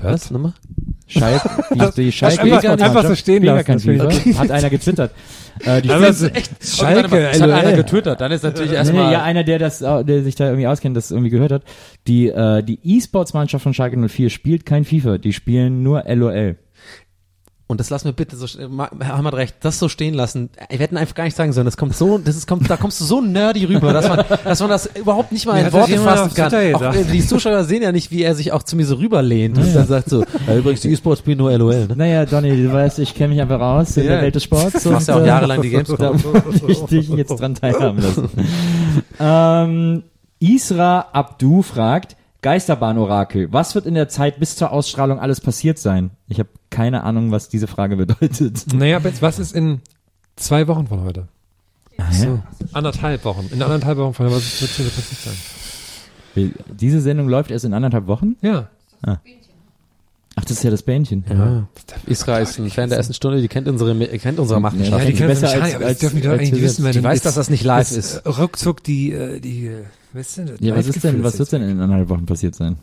Was? Nochmal? Schalke, die, die Schalke einfach- E-Sports einfach so stehen lassen. FIFA. Hat einer getwittert. Äh, die Aber spielen- so- echt, Schalke, das hat einer LOL. getwittert, dann ist natürlich erstmal... nee, ja, einer, der das, äh, der sich da irgendwie auskennt, das irgendwie gehört hat. Die, äh, die E-Sports-Mannschaft von Schalke 04 spielt kein FIFA, die spielen nur LOL. Und das lassen wir bitte so, Herr Hammer hat recht, das so stehen lassen. Wir hätten einfach gar nicht sagen sollen, das kommt so, das ist, kommt, da kommst du so nerdy rüber, dass man, dass man das überhaupt nicht mal in Worte fassen kann. Auch, die Zuschauer sehen ja nicht, wie er sich auch zu mir so rüberlehnt und dann sagt so, ja, übrigens, die E-Sports spielen nur LOL, ne? Naja, Donny, du weißt, ich kenne mich einfach aus in Ja. der Welt des Sports. Du machst ja auch äh, jahrelang die Gamescom. Ich dich jetzt dran teilhaben lassen. ähm, Isra Abdu fragt, Geisterbahn-Orakel, was wird in der Zeit bis zur Ausstrahlung alles passiert sein? Ich habe keine Ahnung, was diese Frage bedeutet. Naja, jetzt, was ist in zwei Wochen von heute? So. Anderthalb Wochen. In anderthalb Wochen von heute, was wird hier passiert sein? Diese Sendung läuft erst in anderthalb Wochen? Ja. Ach, das ist ja das Bähnchen. Ja. Isra ist ein Fan der ersten Stunde, die kennt unsere, kennt unsere Machenschaften. Ja, die können besser es als- das als- dürfen die doch als eigentlich wissen, wenn Die weiß, dass das nicht live ist. Ruckzuck die, äh, die, äh, was ist denn das? Ja, was ist denn, was wird denn in anderthalb Wochen passiert sein?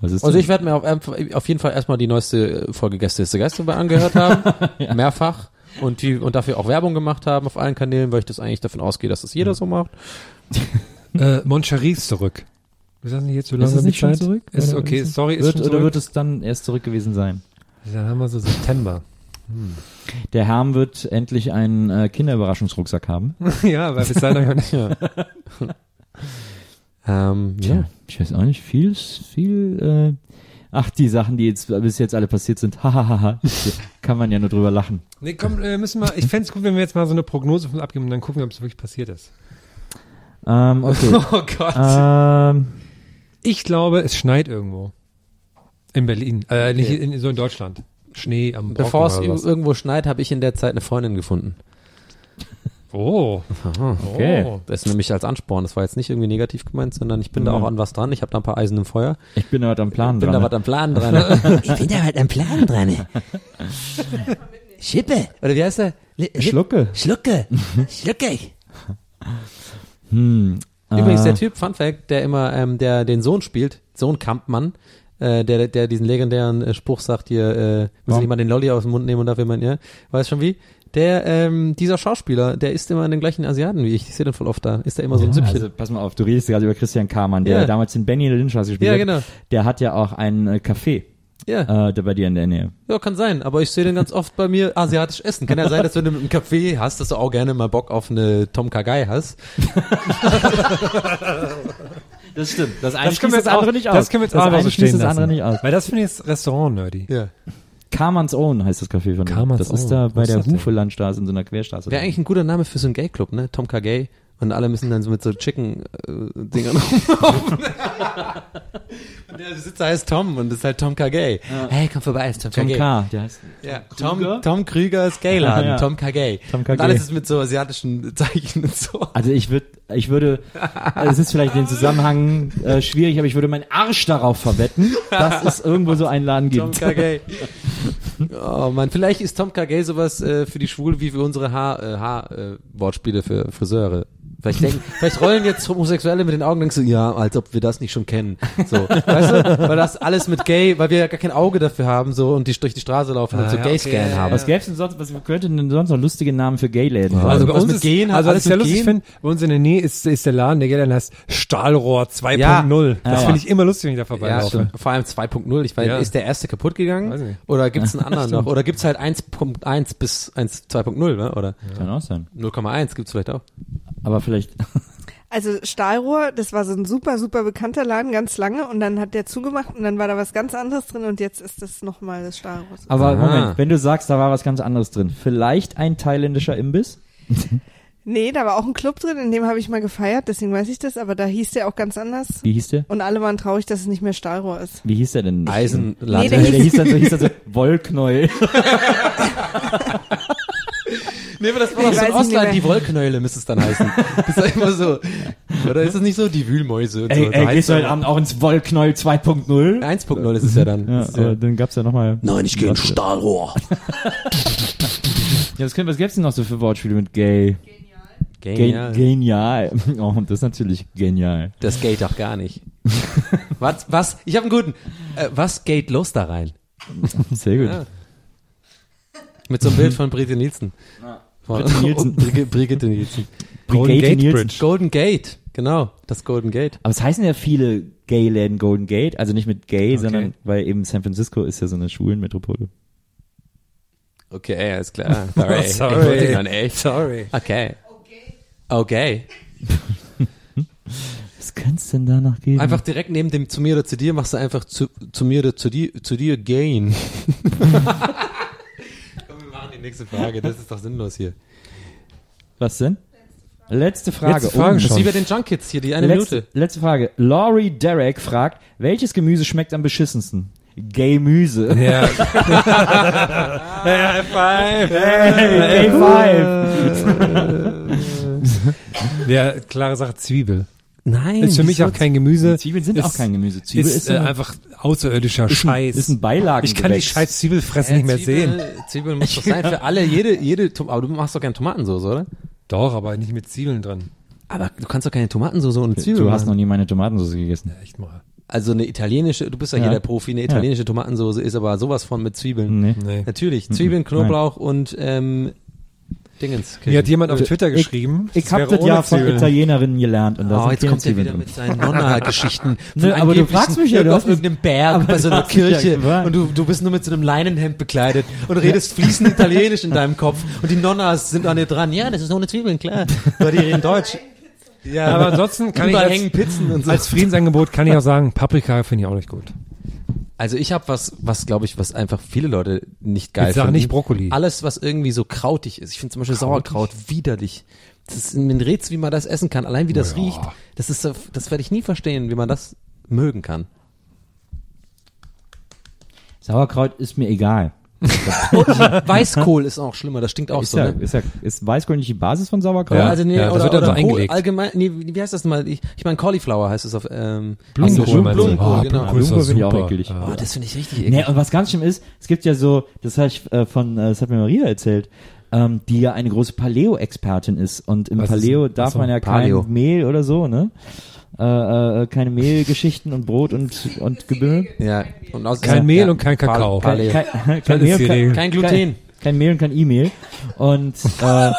Was ist Also ich werde mir auf, auf jeden Fall erstmal die neueste äh, Folge Gäste ist der Geister angehört haben, mehrfach und die und dafür auch Werbung gemacht haben auf allen Kanälen, weil ich das eigentlich davon ausgehe, dass das jeder so macht. Äh, Moncherie ist zurück. Wir sagen jetzt so Ist lange es nicht schon zurück? Ist Oder okay, ist sorry, ist wird, schon oder zurück. wird es dann erst zurück gewesen sein? Dann haben wir so September. Der Herm wird endlich einen äh, Kinderüberraschungsrucksack haben. ja, weil bis dahin noch nicht. Ja. ähm, ja. Tja, ich weiß auch nicht, viel, viel, äh, ach, die Sachen, die jetzt bis jetzt alle passiert sind, hahaha, kann man ja nur drüber lachen. Nee, komm, äh, müssen wir, ich fände es gut, wenn wir jetzt mal so eine Prognose von abgeben und dann gucken, ob es wirklich passiert ist. Ähm, okay. Oh Gott. ähm, Ich glaube, es schneit irgendwo. In Berlin. Äh, nicht in, so in Deutschland. Schnee am Brocken Bevor es irgendwo schneit, habe ich in der Zeit eine Freundin gefunden. Oh. Okay. Oh. Das ist nämlich als Ansporn. Das war jetzt nicht irgendwie negativ gemeint, sondern ich bin da Ja. auch an was dran. Ich habe da ein paar Eisen im Feuer. ich bin da heute am Plan bin dran. da was am Plan dran. ich bin da was am Plan dran. Schippe. Oder wie heißt der? Li- Schlucke. Schlucke. Schlucke. Hm. Übrigens äh, der Typ, Fun Fact, der immer, ähm, der den Sohn spielt, Sohn Kampmann, äh, der, der diesen legendären äh, Spruch sagt hier, äh, muss ich mal den Lolli aus dem Mund nehmen und dafür mein, ja, weiß schon wie? Der, ähm, dieser Schauspieler, der ist immer den gleichen Asiaten wie ich. Ich sehe den voll oft da. Ist der immer so ein Ja, Süppchen. also, pass mal auf, du redest gerade über Christian Kamann, der Ja. damals in Benny in der Lindenstraße gespielt Ja, hat. genau. Der hat ja auch ein äh, Café Ja. äh, da bei dir in der Nähe. Ja, kann sein, aber ich sehe den ganz oft bei mir asiatisch essen. Kann ja sein, dass wenn du mit einem Café hast, dass du auch gerne mal Bock auf eine Tom Kagai hast. Das stimmt. Das Das können wir jetzt auch, das können wir jetzt Das auch eine so schließt stehen das lassen. andere nicht aus. Weil das finde ich jetzt Restaurant-nerdy. Ja. Kaman's Own heißt das Café von dem. Kaman's Das ist Own. da bei ist der? Hufelandstraße in so einer Querstraße. Wäre eigentlich ein guter Name für so einen Gay-Club, ne? Tom Kagai. Und alle müssen dann so mit so Chicken-Dingern rumlaufen. und der Besitzer heißt Tom und das ist halt Tom Kagai. Hey, komm vorbei, ist Tom, Tom Kagai. K. Der heißt Ja, Krüger? Tom, Tom Krügers Gay-Laden, Ja. Tom Kagai. Tom Und Kagai. alles ist mit so asiatischen Zeichen und so. Also ich würde, ich würde, also es ist vielleicht den Zusammenhang äh, schwierig, aber ich würde meinen Arsch darauf verwetten, dass es irgendwo so einen Laden Tom gibt. Kagai. Oh man, vielleicht ist Tom Kagai sowas äh, für die Schwule wie für unsere Haar, äh, Haar äh, Wortspiele für Friseure. Vielleicht denken, vielleicht rollen jetzt Homosexuelle mit den Augen und denken so, ja, als ob wir das nicht schon kennen. So, weißt du? Weil das alles mit Gay, weil wir ja gar kein Auge dafür haben, so und die durch die Straße laufen und Ah, so ja, Gay-Scan okay, ja, haben. Was gäb's denn sonst, was könnte denn sonst noch lustige Namen für Gay-Läden Ja. sein? Also bei was uns mit ist, Gehen also was alles ich ja mit lustig Gehen. finde, bei uns in der Nähe ist, ist der Laden, der Geld heißt Stahlrohr 2.0. Ja. Das Ja, finde ja. ich immer lustig, wenn ich da Ja, vorbeilaufe. stimmt. Vor allem 2.0. Ich weiß, Ja. ist der erste kaputt gegangen? Weiß ich nicht. Oder gibt's einen anderen noch? Oder gibt's halt 1.1 bis 1, 2.0, ne? oder? Kann auch sein. 0,1 gibt's vielleicht auch. Aber vielleicht, Also Stahlrohr, das war so ein super, super bekannter Laden ganz lange und dann hat der zugemacht und dann war da was ganz anderes drin und jetzt ist das nochmal das Stahlrohr. aber Aha. Moment, wenn du sagst, da war was ganz anderes drin, vielleicht ein thailändischer Imbiss? Nee, da war auch ein Club drin, in dem habe ich mal gefeiert, deswegen weiß ich das, aber da hieß der auch ganz anders. Wie hieß der? Und alle waren traurig, dass es nicht mehr Stahlrohr ist. Wie hieß der denn? Eisenlatte. Nee, der Der, der hieß dann so, hieß dann so Wollknäuel. Nee, aber das war doch so in Ostland, die Wollknäule müsste es dann heißen. Das ist ja immer so. Oder ist es nicht so, die Wühlmäuse und ey, so. ey, gehst du heute Abend auch ins Wollknäuel 2.0? 1.0 ist es ja dann. Ja, ist ja, aber dann gab's ja nochmal. Nein, ich gehe in Stahlrohr. Ja, was, können, was gibt's denn noch so für Wortspiele mit gay? Genial. Ge genial. Oh, das ist natürlich genial. Das geht doch gar nicht. was, was? Ich habe einen guten. Äh, was geht los da rein? Sehr gut. Ja. Mit so einem Bild von Brigitte Nielsen. Brigitte Nielsen. Brigitte, Brigitte Nielsen. Golden Gate Nielsen. Bridge. Golden Gate. Genau, das Golden Gate. Aber es heißen ja viele Gay-Läden Golden Gate, also nicht mit gay, Okay. sondern weil eben San Francisco ist ja so eine Schulenmetropole. Okay, alles klar. Sorry. Sorry. Ich wollte echt. Sorry. Okay. Okay. Was es denn da noch geben? Einfach direkt neben dem zu mir oder zu dir machst du einfach zu, zu mir oder zu dir, zu dir gain. Komm, wir machen die nächste Frage. Das ist doch sinnlos hier. Was denn? Letzte Frage. Letzte Frage Oh, schon. Das ist wie bei den Junkids hier, die eine letzte, Minute. letzte Frage. Laurie Derek fragt, welches Gemüse schmeckt am beschissensten? Gemüse. Ja. High five. Hey, Gay Five. Ja, klare Sache, Zwiebel. Nein. Ist für mich auch kein Gemüse. Zwiebeln sind ist, auch kein Gemüse. Zwiebel ist, ist, äh, einfach außerirdischer ist ein, Scheiß. ist ein Beilagen. ich kann die scheiß Zwiebelfressen nicht mehr sehen. Zwiebeln muss doch sein für alle, jede, jede, aber du machst doch gerne Tomatensauce, oder? Doch, aber nicht mit Zwiebeln drin. Aber du kannst doch keine Tomatensauce ohne Zwiebeln Du hast noch nie meine Tomatensauce gegessen. Ja, echt mal. Also eine italienische, du bist ja, hier Ja. der Profi, eine italienische Tomatensauce ist aber sowas von mit Zwiebeln. Nee. Nee. Natürlich, Zwiebeln, Knoblauch und ähm, Dingens. Mir hat jemand auf Ich- Twitter geschrieben, Ich es hab wäre das ja von. Italienerinnen gelernt und da Oh, sind jetzt kommt er wieder mit seinen Nonna-Geschichten. Nö, von aber du fragst mich ja, du auf irgendeinem Berg bei so du einer ja Kirche gefragt. und du, du bist nur mit so einem Leinenhemd bekleidet und redest fließend Italienisch in deinem Kopf und die Nonnas sind an dir dran. Ja, das ist ohne Zwiebeln, klar. Weil die reden Deutsch. Ja, Aber ansonsten kann ich als, hängen Pizzen und so. als Friedensangebot kann ich auch sagen, Paprika finde ich auch nicht gut. Also ich habe was, was glaube ich, was einfach viele Leute nicht geil Jetzt sag finden. nicht Brokkoli. Alles, was irgendwie so krautig ist. Ich finde zum Beispiel Sauerkraut widerlich. Das ist ein Rätsel, wie man das essen kann. Allein wie das Ja. riecht. Das ist, so- das werde ich nie verstehen, wie man das mögen kann. Sauerkraut ist mir egal. Weißkohl ist auch schlimmer. Das stinkt auch Ist, so. ja, Ne? ist, ja, ist Weißkohl nicht die Basis von Sauerkraut? Ja. also nee, das oder, wird dann oder so eingelegt. allgemein, nee, wie heißt das mal? Ich, ich meine Cauliflower heißt es auf ähm, Blumenkohl? Blumenkohl, Ah, genau. Blumenkohl ist finde ich auch. Ja. Oh, das finde ich richtig Nee, eklig. und was ganz schlimm ist, es gibt ja so, das habe ich äh, von, äh, das hat mir Maria erzählt, ähm, die ja eine große Paleo-Expertin ist und im Was ist- Paleo darf Achso, man ja kein Paleo. Mehl oder so, ne? Äh, äh, keine Mehlgeschichten und Brot und und Gebühr. Ja. Und aus, Kein ja, Mehl ja. und kein Kakao. Kein, kein, kein Mehl, kein. Kein Gluten. Kein, kein Mehl und kein E-Mail. Und, äh,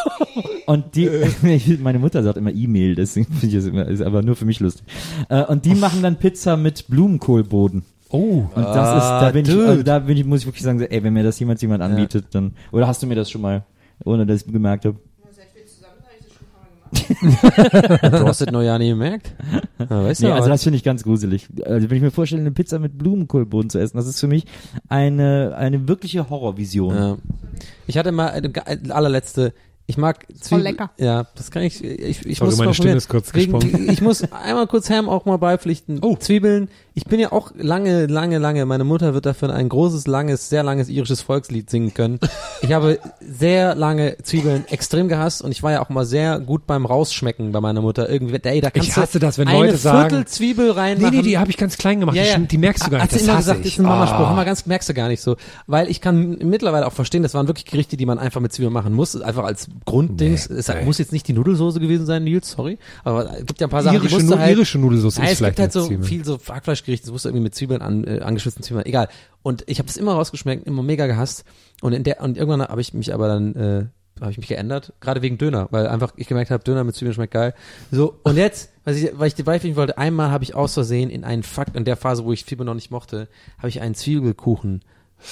und die, ich, meine Mutter sagt immer E-Mail, deswegen finde ich das immer, ist aber nur für mich lustig. Äh, und die machen dann Pizza mit Blumenkohlboden. Oh. Und das ist, da bin ich, dude. also da bin ich, muss ich wirklich sagen, ey, wenn mir das jemals jemand anbietet, dann, oder hast du mir das schon mal, ohne dass ich gemerkt habe? Du hast das noch ja nie gemerkt? Ja, weißt du, Nee, also aber- das finde ich ganz gruselig. Also wenn ich mir vorstelle, eine Pizza mit Blumenkohlboden zu essen, das ist für mich eine, eine wirkliche Horrorvision. Ja. Ich hatte mal eine allerletzte. Ich mag Zwiebeln. lecker. Ja, das kann ich. Ich, ich Sorry, muss meine Stimme ist kurz gesprungen. Ich muss einmal kurz Ham auch mal beipflichten. Oh. Zwiebeln. Ich bin ja auch lange, lange, lange. Meine Mutter wird dafür ein großes, langes, sehr langes irisches Volkslied singen können. Ich habe sehr lange Zwiebeln extrem gehasst und ich war ja auch mal sehr gut beim Rausschmecken bei meiner Mutter. Irgendwie, ey, da kannst Ich hasse du das, wenn Leute sagen- Viertel Zwiebel Nee, reinmachen. nee, die habe ich ganz klein gemacht. Ja, ja. Die, die merkst du gar nicht. Hat sie Das immer gesagt, ich. ist ein Mamaspruch. Ah. Immer ganz, merkst du gar nicht so. Weil ich kann mittlerweile auch verstehen, das waren wirklich Gerichte, die man einfach mit Zwiebeln machen muss. Einfach als Grunddings. Nee, es nee. muss jetzt nicht die Nudelsoße gewesen sein, Nils, sorry. Aber es gibt ja ein paar Sachen, Irische, die musst du halt, irische Nudelsauce Nein, ist es vielleicht gibt halt so Zwiebeln. viel so Hackfleischgerichte, das musst irgendwie mit Zwiebeln an, äh, angeschwitzten Zwiebeln, egal. Und ich habe das immer rausgeschmeckt, immer mega gehasst. Und in der und irgendwann habe ich mich aber dann äh, habe ich mich geändert, gerade wegen Döner, weil einfach ich gemerkt habe, Döner mit Zwiebeln schmeckt geil. So und jetzt, was ich, weil ich dir beipflichten wollte, einmal habe ich aus Versehen in einen Fakt in der Phase, wo ich Zwiebeln noch nicht mochte, habe ich einen Zwiebelkuchen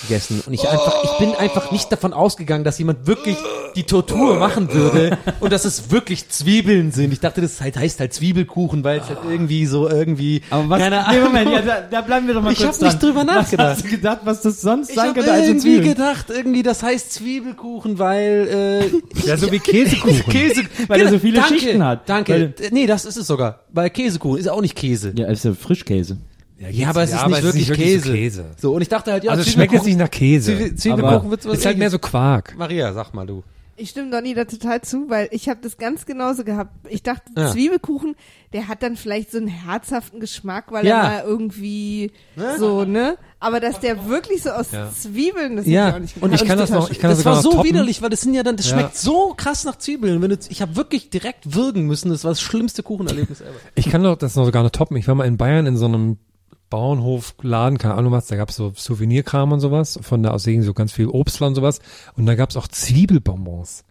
gegessen und ich einfach ich bin einfach nicht davon ausgegangen, dass jemand wirklich die Tortur machen würde und dass es wirklich Zwiebeln sind. Ich dachte, das halt, heißt halt Zwiebelkuchen, weil es halt irgendwie so irgendwie Aber was, keine nee, Ahnung. Moment, ja, da, da bleiben wir doch mal Ich kurz hab nicht dran. drüber Was nachgedacht. hast du gedacht, was das sonst Ich sein habe könnte als ein irgendwie Zwiebeln? gedacht, irgendwie das heißt Zwiebelkuchen, weil äh, Ja, so wie Käsekuchen. Käse, Weil er so viele danke, Schichten hat. Danke. Weil- nee, das ist es sogar. Weil Käsekuchen ist auch nicht Käse. Ja, ist ja Frischkäse. Ja, aber es ist aber nicht ist wirklich nicht wirklich so Käse. So und ich dachte halt, ja, Also es schmeckt jetzt nicht nach Käse. Zwiebel- Zwiebelkuchen wird so Ist halt mehr so Quark. Maria, sag mal du. Ich stimme Donny da total zu, weil ich habe das ganz genauso gehabt. Ich dachte, Ja. Zwiebelkuchen, der hat dann vielleicht so einen herzhaften Geschmack, weil Ja. er mal irgendwie so, ne? Aber dass der wirklich so aus Ja. Zwiebeln, das Ja. hätte ich auch nicht Und gedacht. ich kann das noch- ich kann Das sogar war noch so toppen. widerlich, weil das sind ja dann, das Ja. schmeckt so krass nach Zwiebeln. Wenn du, ich habe wirklich direkt würgen müssen. Das war das schlimmste Kuchenerlebnis ever. Ich kann doch das noch sogar noch toppen. Ich war mal in Bayern in so einem Bauernhofladen, keine Ahnung was, da gab's so Souvenirkram und sowas, von da aus sehen so ganz viel Obstler und sowas. Und da gab's auch Zwiebelbonbons.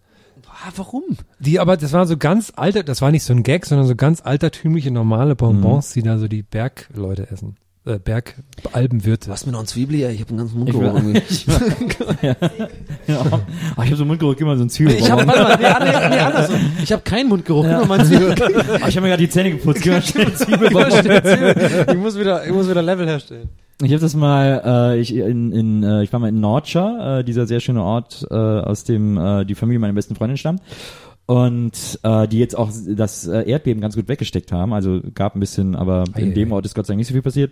Ah, warum? Die aber, das war so ganz alter, das war nicht so ein Gag, sondern so ganz altertümliche normale Bonbons, die da so die Bergleute essen. Äh, Bergalbenwirte. Was mir noch ein Zwiebel? Ja, ich habe einen ganzen Mund Ich irgendwie. ja. ja. Oh, ich habe so einen Mundgeruch, gib mal so ein Zwiebel. Ich habe, mal, nee, nee, nee, andersrum. Ich habe keinen Mundgeruch, ja. nur mein Zwiebel. Oh, ich habe mir gerade die Zähne geputzt, gib mal schnell Zwiebel. ich muss wieder, ich muss wieder Level herstellen. Ich habe das mal, äh, ich in, in äh, ich war mal in Nordschar, äh, dieser sehr schöne Ort, äh, aus dem äh, die Familie meiner besten Freundin stammt. Und äh, die jetzt auch das äh, Erdbeben ganz gut weggesteckt haben. Also gab ein bisschen, aber in Ei, dem. Ort ist Gott sei Dank nicht so viel passiert.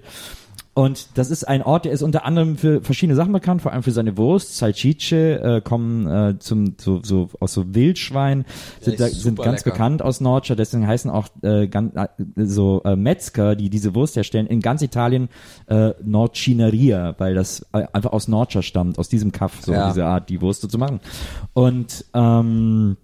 Und das ist ein Ort, der ist unter anderem für verschiedene Sachen bekannt, vor allem für seine Wurst. Salchiche äh, kommen äh, zum so, so aus so Wildschwein, sind, da, sind ganz lecker. bekannt aus Nordschar. Deswegen heißen auch äh, ganz, äh, so äh, Metzger, die diese Wurst herstellen, in ganz Italien äh, Nordcineria, weil das äh, einfach aus Nordschar stammt, aus diesem Kaff, so Ja. diese Art, die Wurst so zu machen. Und ähm,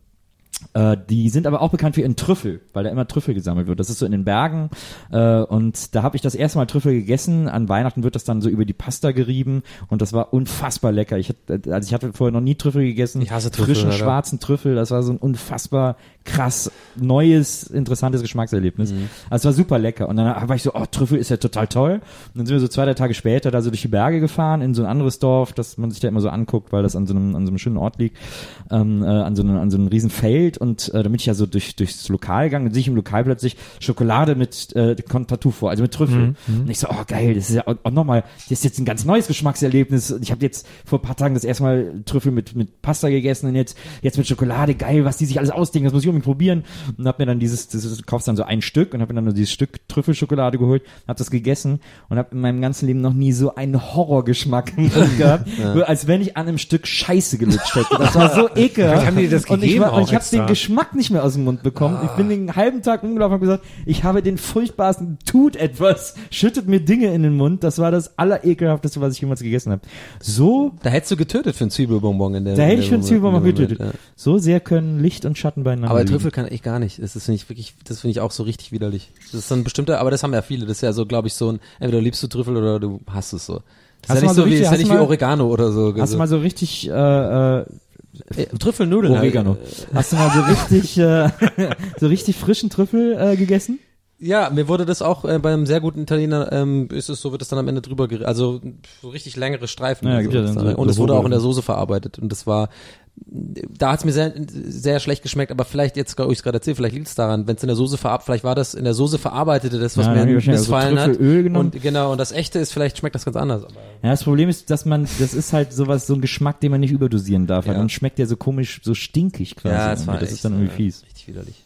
äh, die sind aber auch bekannt für ihren Trüffel, weil da immer Trüffel gesammelt wird. Das ist so in den Bergen. Äh, und da habe ich das erste Mal Trüffel gegessen. An Weihnachten wird das dann so über die Pasta gerieben und das war unfassbar lecker. Ich hatte, also ich hatte vorher noch nie Trüffel gegessen. Ich hasse Trüffel, Frischen Alter. schwarzen Trüffel. Das war so ein unfassbar krass neues, interessantes Geschmackserlebnis. Mhm. Also es war super lecker. Und dann war ich so, oh, Trüffel ist ja total toll. Und dann sind wir so zwei, drei Tage später da so durch die Berge gefahren in so ein anderes Dorf, das man sich da immer so anguckt, weil das an so einem, an so einem schönen Ort liegt, ähm, äh, an so einem, an so einem riesen Feld. Und äh, da bin ich ja so durch, durchs Lokal gegangen und sehe ich im Lokal plötzlich Schokolade mit äh, Contatufo, also mit Trüffel. Und ich so, oh geil, das ist ja auch, auch nochmal, das ist jetzt ein ganz neues Geschmackserlebnis. Ich habe jetzt vor ein paar Tagen das erste Mal Trüffel mit, mit Pasta gegessen und jetzt, jetzt mit Schokolade, geil, was die sich alles ausdenken, das muss ich unbedingt probieren. Und hab mir dann dieses, dieses kaufst dann so ein Stück und habe mir dann nur dieses Stück Trüffelschokolade geholt, hab das gegessen und habe in meinem ganzen Leben noch nie so einen Horrorgeschmack gehabt, Nur als wenn ich an einem Stück Scheiße gelutscht hätte. Das war so ekelhaft. Haben die das und ich, gegeben war, und ich habe extra. Den Geschmack nicht mehr aus dem Mund bekommen. Ich bin den halben Tag rumgelaufen und gesagt, ich habe den furchtbarsten, tut etwas, schüttet mir Dinge in den Mund. Das war das allerekelhafteste, was ich jemals gegessen habe. So, Da hättest du getötet für einen Zwiebelbonbon in der da hätte ich für einen Zwiebelbonbon getötet. ja. So sehr können Licht und Schatten beieinander Aber liegen. Trüffel kann ich gar nicht. Das ist finde ich wirklich, das finde ich auch so richtig widerlich. Das ist so ein bestimmter, aber das haben ja viele. Das ist ja so, glaube ich, so ein, entweder liebst du Trüffel oder du hasst es so. Das Hast ist du ja mal nicht so so wie, richtig- ist ja hast nicht du wie mal- Oregano oder so. Hast du mal so richtig äh, äh, Äh, Trüffelnudeln. Oregano? Hast du mal so richtig äh, so richtig frischen Trüffel äh, gegessen? Ja, mir wurde das auch äh, bei einem sehr guten Italiener, ähm, ist es so, wird es dann am Ende drüber gerieben. Also so richtig längere Streifen. Ja, und gibt so. ja dann so- und es wurde auch in der Soße verarbeitet. Und das war, da hat es mir sehr, sehr schlecht geschmeckt, aber vielleicht, jetzt wo ich es gerade erzählt, vielleicht liegt es daran, wenn es in der Soße verarbeitet, vielleicht war das in der Soße verarbeitete, das, was Ja, mir wahrscheinlich missfallen so hat. Trüffelöl genommen. Und genau, und das echte ist, vielleicht schmeckt das ganz anders. Aber Ja, das Problem ist, dass man, das ist halt sowas, so ein Geschmack, den man nicht überdosieren darf. Ja. dann schmeckt der so komisch, so stinkig quasi. Ja, das war das echt, ist dann irgendwie äh, fies. Richtig widerlich.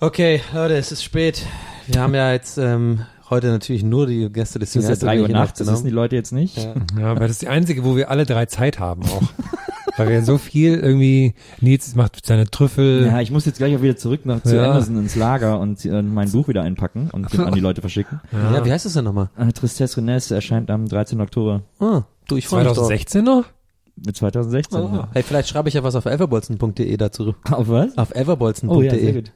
Okay, Leute, es ist spät. Wir haben ja jetzt ähm, heute natürlich nur die Gäste des Das ist ja drei Uhr nachts, das wissen die Leute jetzt nicht. Ja. Ja, aber das ist die einzige, wo wir alle drei Zeit haben auch. Weil wir so viel irgendwie, Nils macht seine Trüffel. Ja, ich muss jetzt gleich auch wieder zurück nach zu Ja. Anderson ins Lager und äh, mein Buch wieder einpacken und an die Leute verschicken. Ja. wie heißt das denn nochmal? Äh, Tristesse Renesse erscheint am 13. Oktober Ah, du, ich freue mich drauf. 2016 noch? Mit 2016. Oh. Hey, vielleicht schreibe ich ja was auf everbolzen.de dazu. Auf was? Auf everbolzen.de. Oh ja, sehr gut.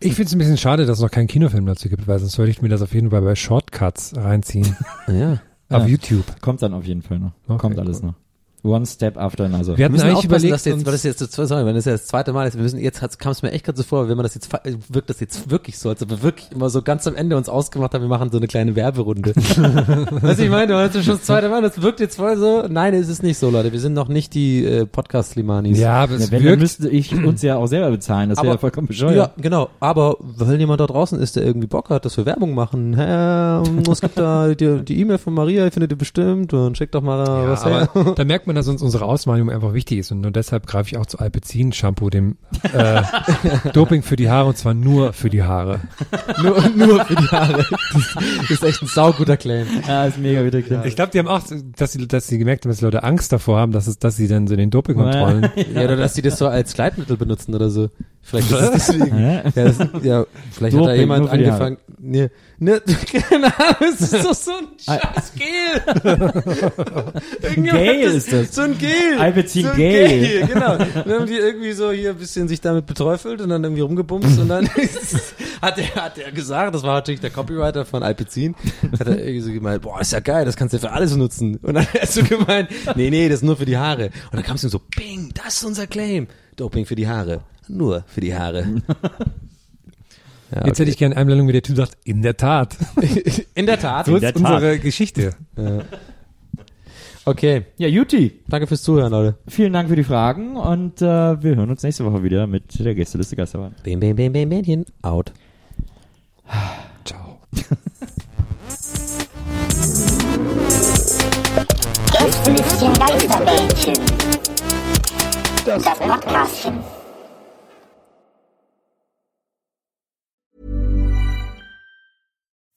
Ich finde es ein bisschen schade, dass es noch keinen Kinofilm dazu gibt, weil sonst sollte ich mir das auf jeden Fall bei Shortcuts reinziehen. Ja. auf Ja. YouTube. Kommt dann auf jeden Fall noch. Okay, Kommt alles noch. One step after another. Wir hatten müssen eigentlich überlegt, dass jetzt, uns- weil das jetzt das, sorry, wenn das jetzt das zweite Mal ist, wir müssen jetzt kam es mir echt gerade so vor, wenn man das jetzt fa- wirkt das jetzt wirklich so, als ob wir wirklich immer so ganz am Ende uns ausgemacht haben, wir machen so eine kleine Werberunde. du, ich meine, du hast schon das zweite Mal, das wirkt jetzt voll so. Nein, ist es nicht so, Leute. Wir sind noch nicht die äh, Podcast Limanis. Ja, aber es ja, wenn, dann wirkt, müsste ich uns ja auch selber bezahlen. Das wäre ja vollkommen bescheuert. Ja, genau. Aber wenn jemand da draußen ist, der irgendwie Bock hat, dass wir Werbung machen, hä, es gibt da die E-Mail von Maria, die findet ihr bestimmt und schickt doch mal da ja, was her. aber da merkt man, dass uns unsere Ausmalung einfach wichtig ist und nur deshalb greife ich auch zu Alpecin Shampoo, dem äh, Doping für die Haare und zwar nur für die Haare. nur, nur für die Haare. Das ist echt ein sauguter Claim. Ja, ist mega wieder klar. Ich glaube, die haben auch, dass sie, dass sie gemerkt haben, dass die Leute Angst davor haben, dass es, dass sie dann so den Dopingkontrollen. Ja, oder dass die das so als Kleidmittel benutzen oder so. Vielleicht ist es deswegen. Ja? Das, ja vielleicht hat da Doping, jemand angefangen. Nee, ne, keine Ahnung, es ist doch so ein scheiß Gel. Gel ist das. So ein Gel. Alpecin so ein Gel. Genau. Dann haben die irgendwie so hier ein bisschen sich damit beträufelt und dann irgendwie rumgebumst und dann hat er, hat er gesagt, das war natürlich der Copywriter von Alpecin, hat er irgendwie so gemeint, boah, ist ja geil, das kannst du für alles nutzen. Und dann hat er so gemeint, nee, nee, das ist nur für die Haare. Und dann kam es ihm so, bing, das ist unser Claim. Doping für die Haare. Nur für die Haare. Ja, Jetzt hätte ich gerne eine Einblendung, wie der Typ sagt, in der Tat. In der Tat. So ist der Tat. unsere Geschichte. Okay, Ja, Juti, danke fürs Zuhören, Leute. vielen Dank für die Fragen und äh, wir hören uns nächste Woche wieder mit der Gästeliste Geisterbahn. Bim, bim, bim, bim, Mädchen. Out. Ciao. Gästelistchen Geisterbällchen. Das Podcastchen.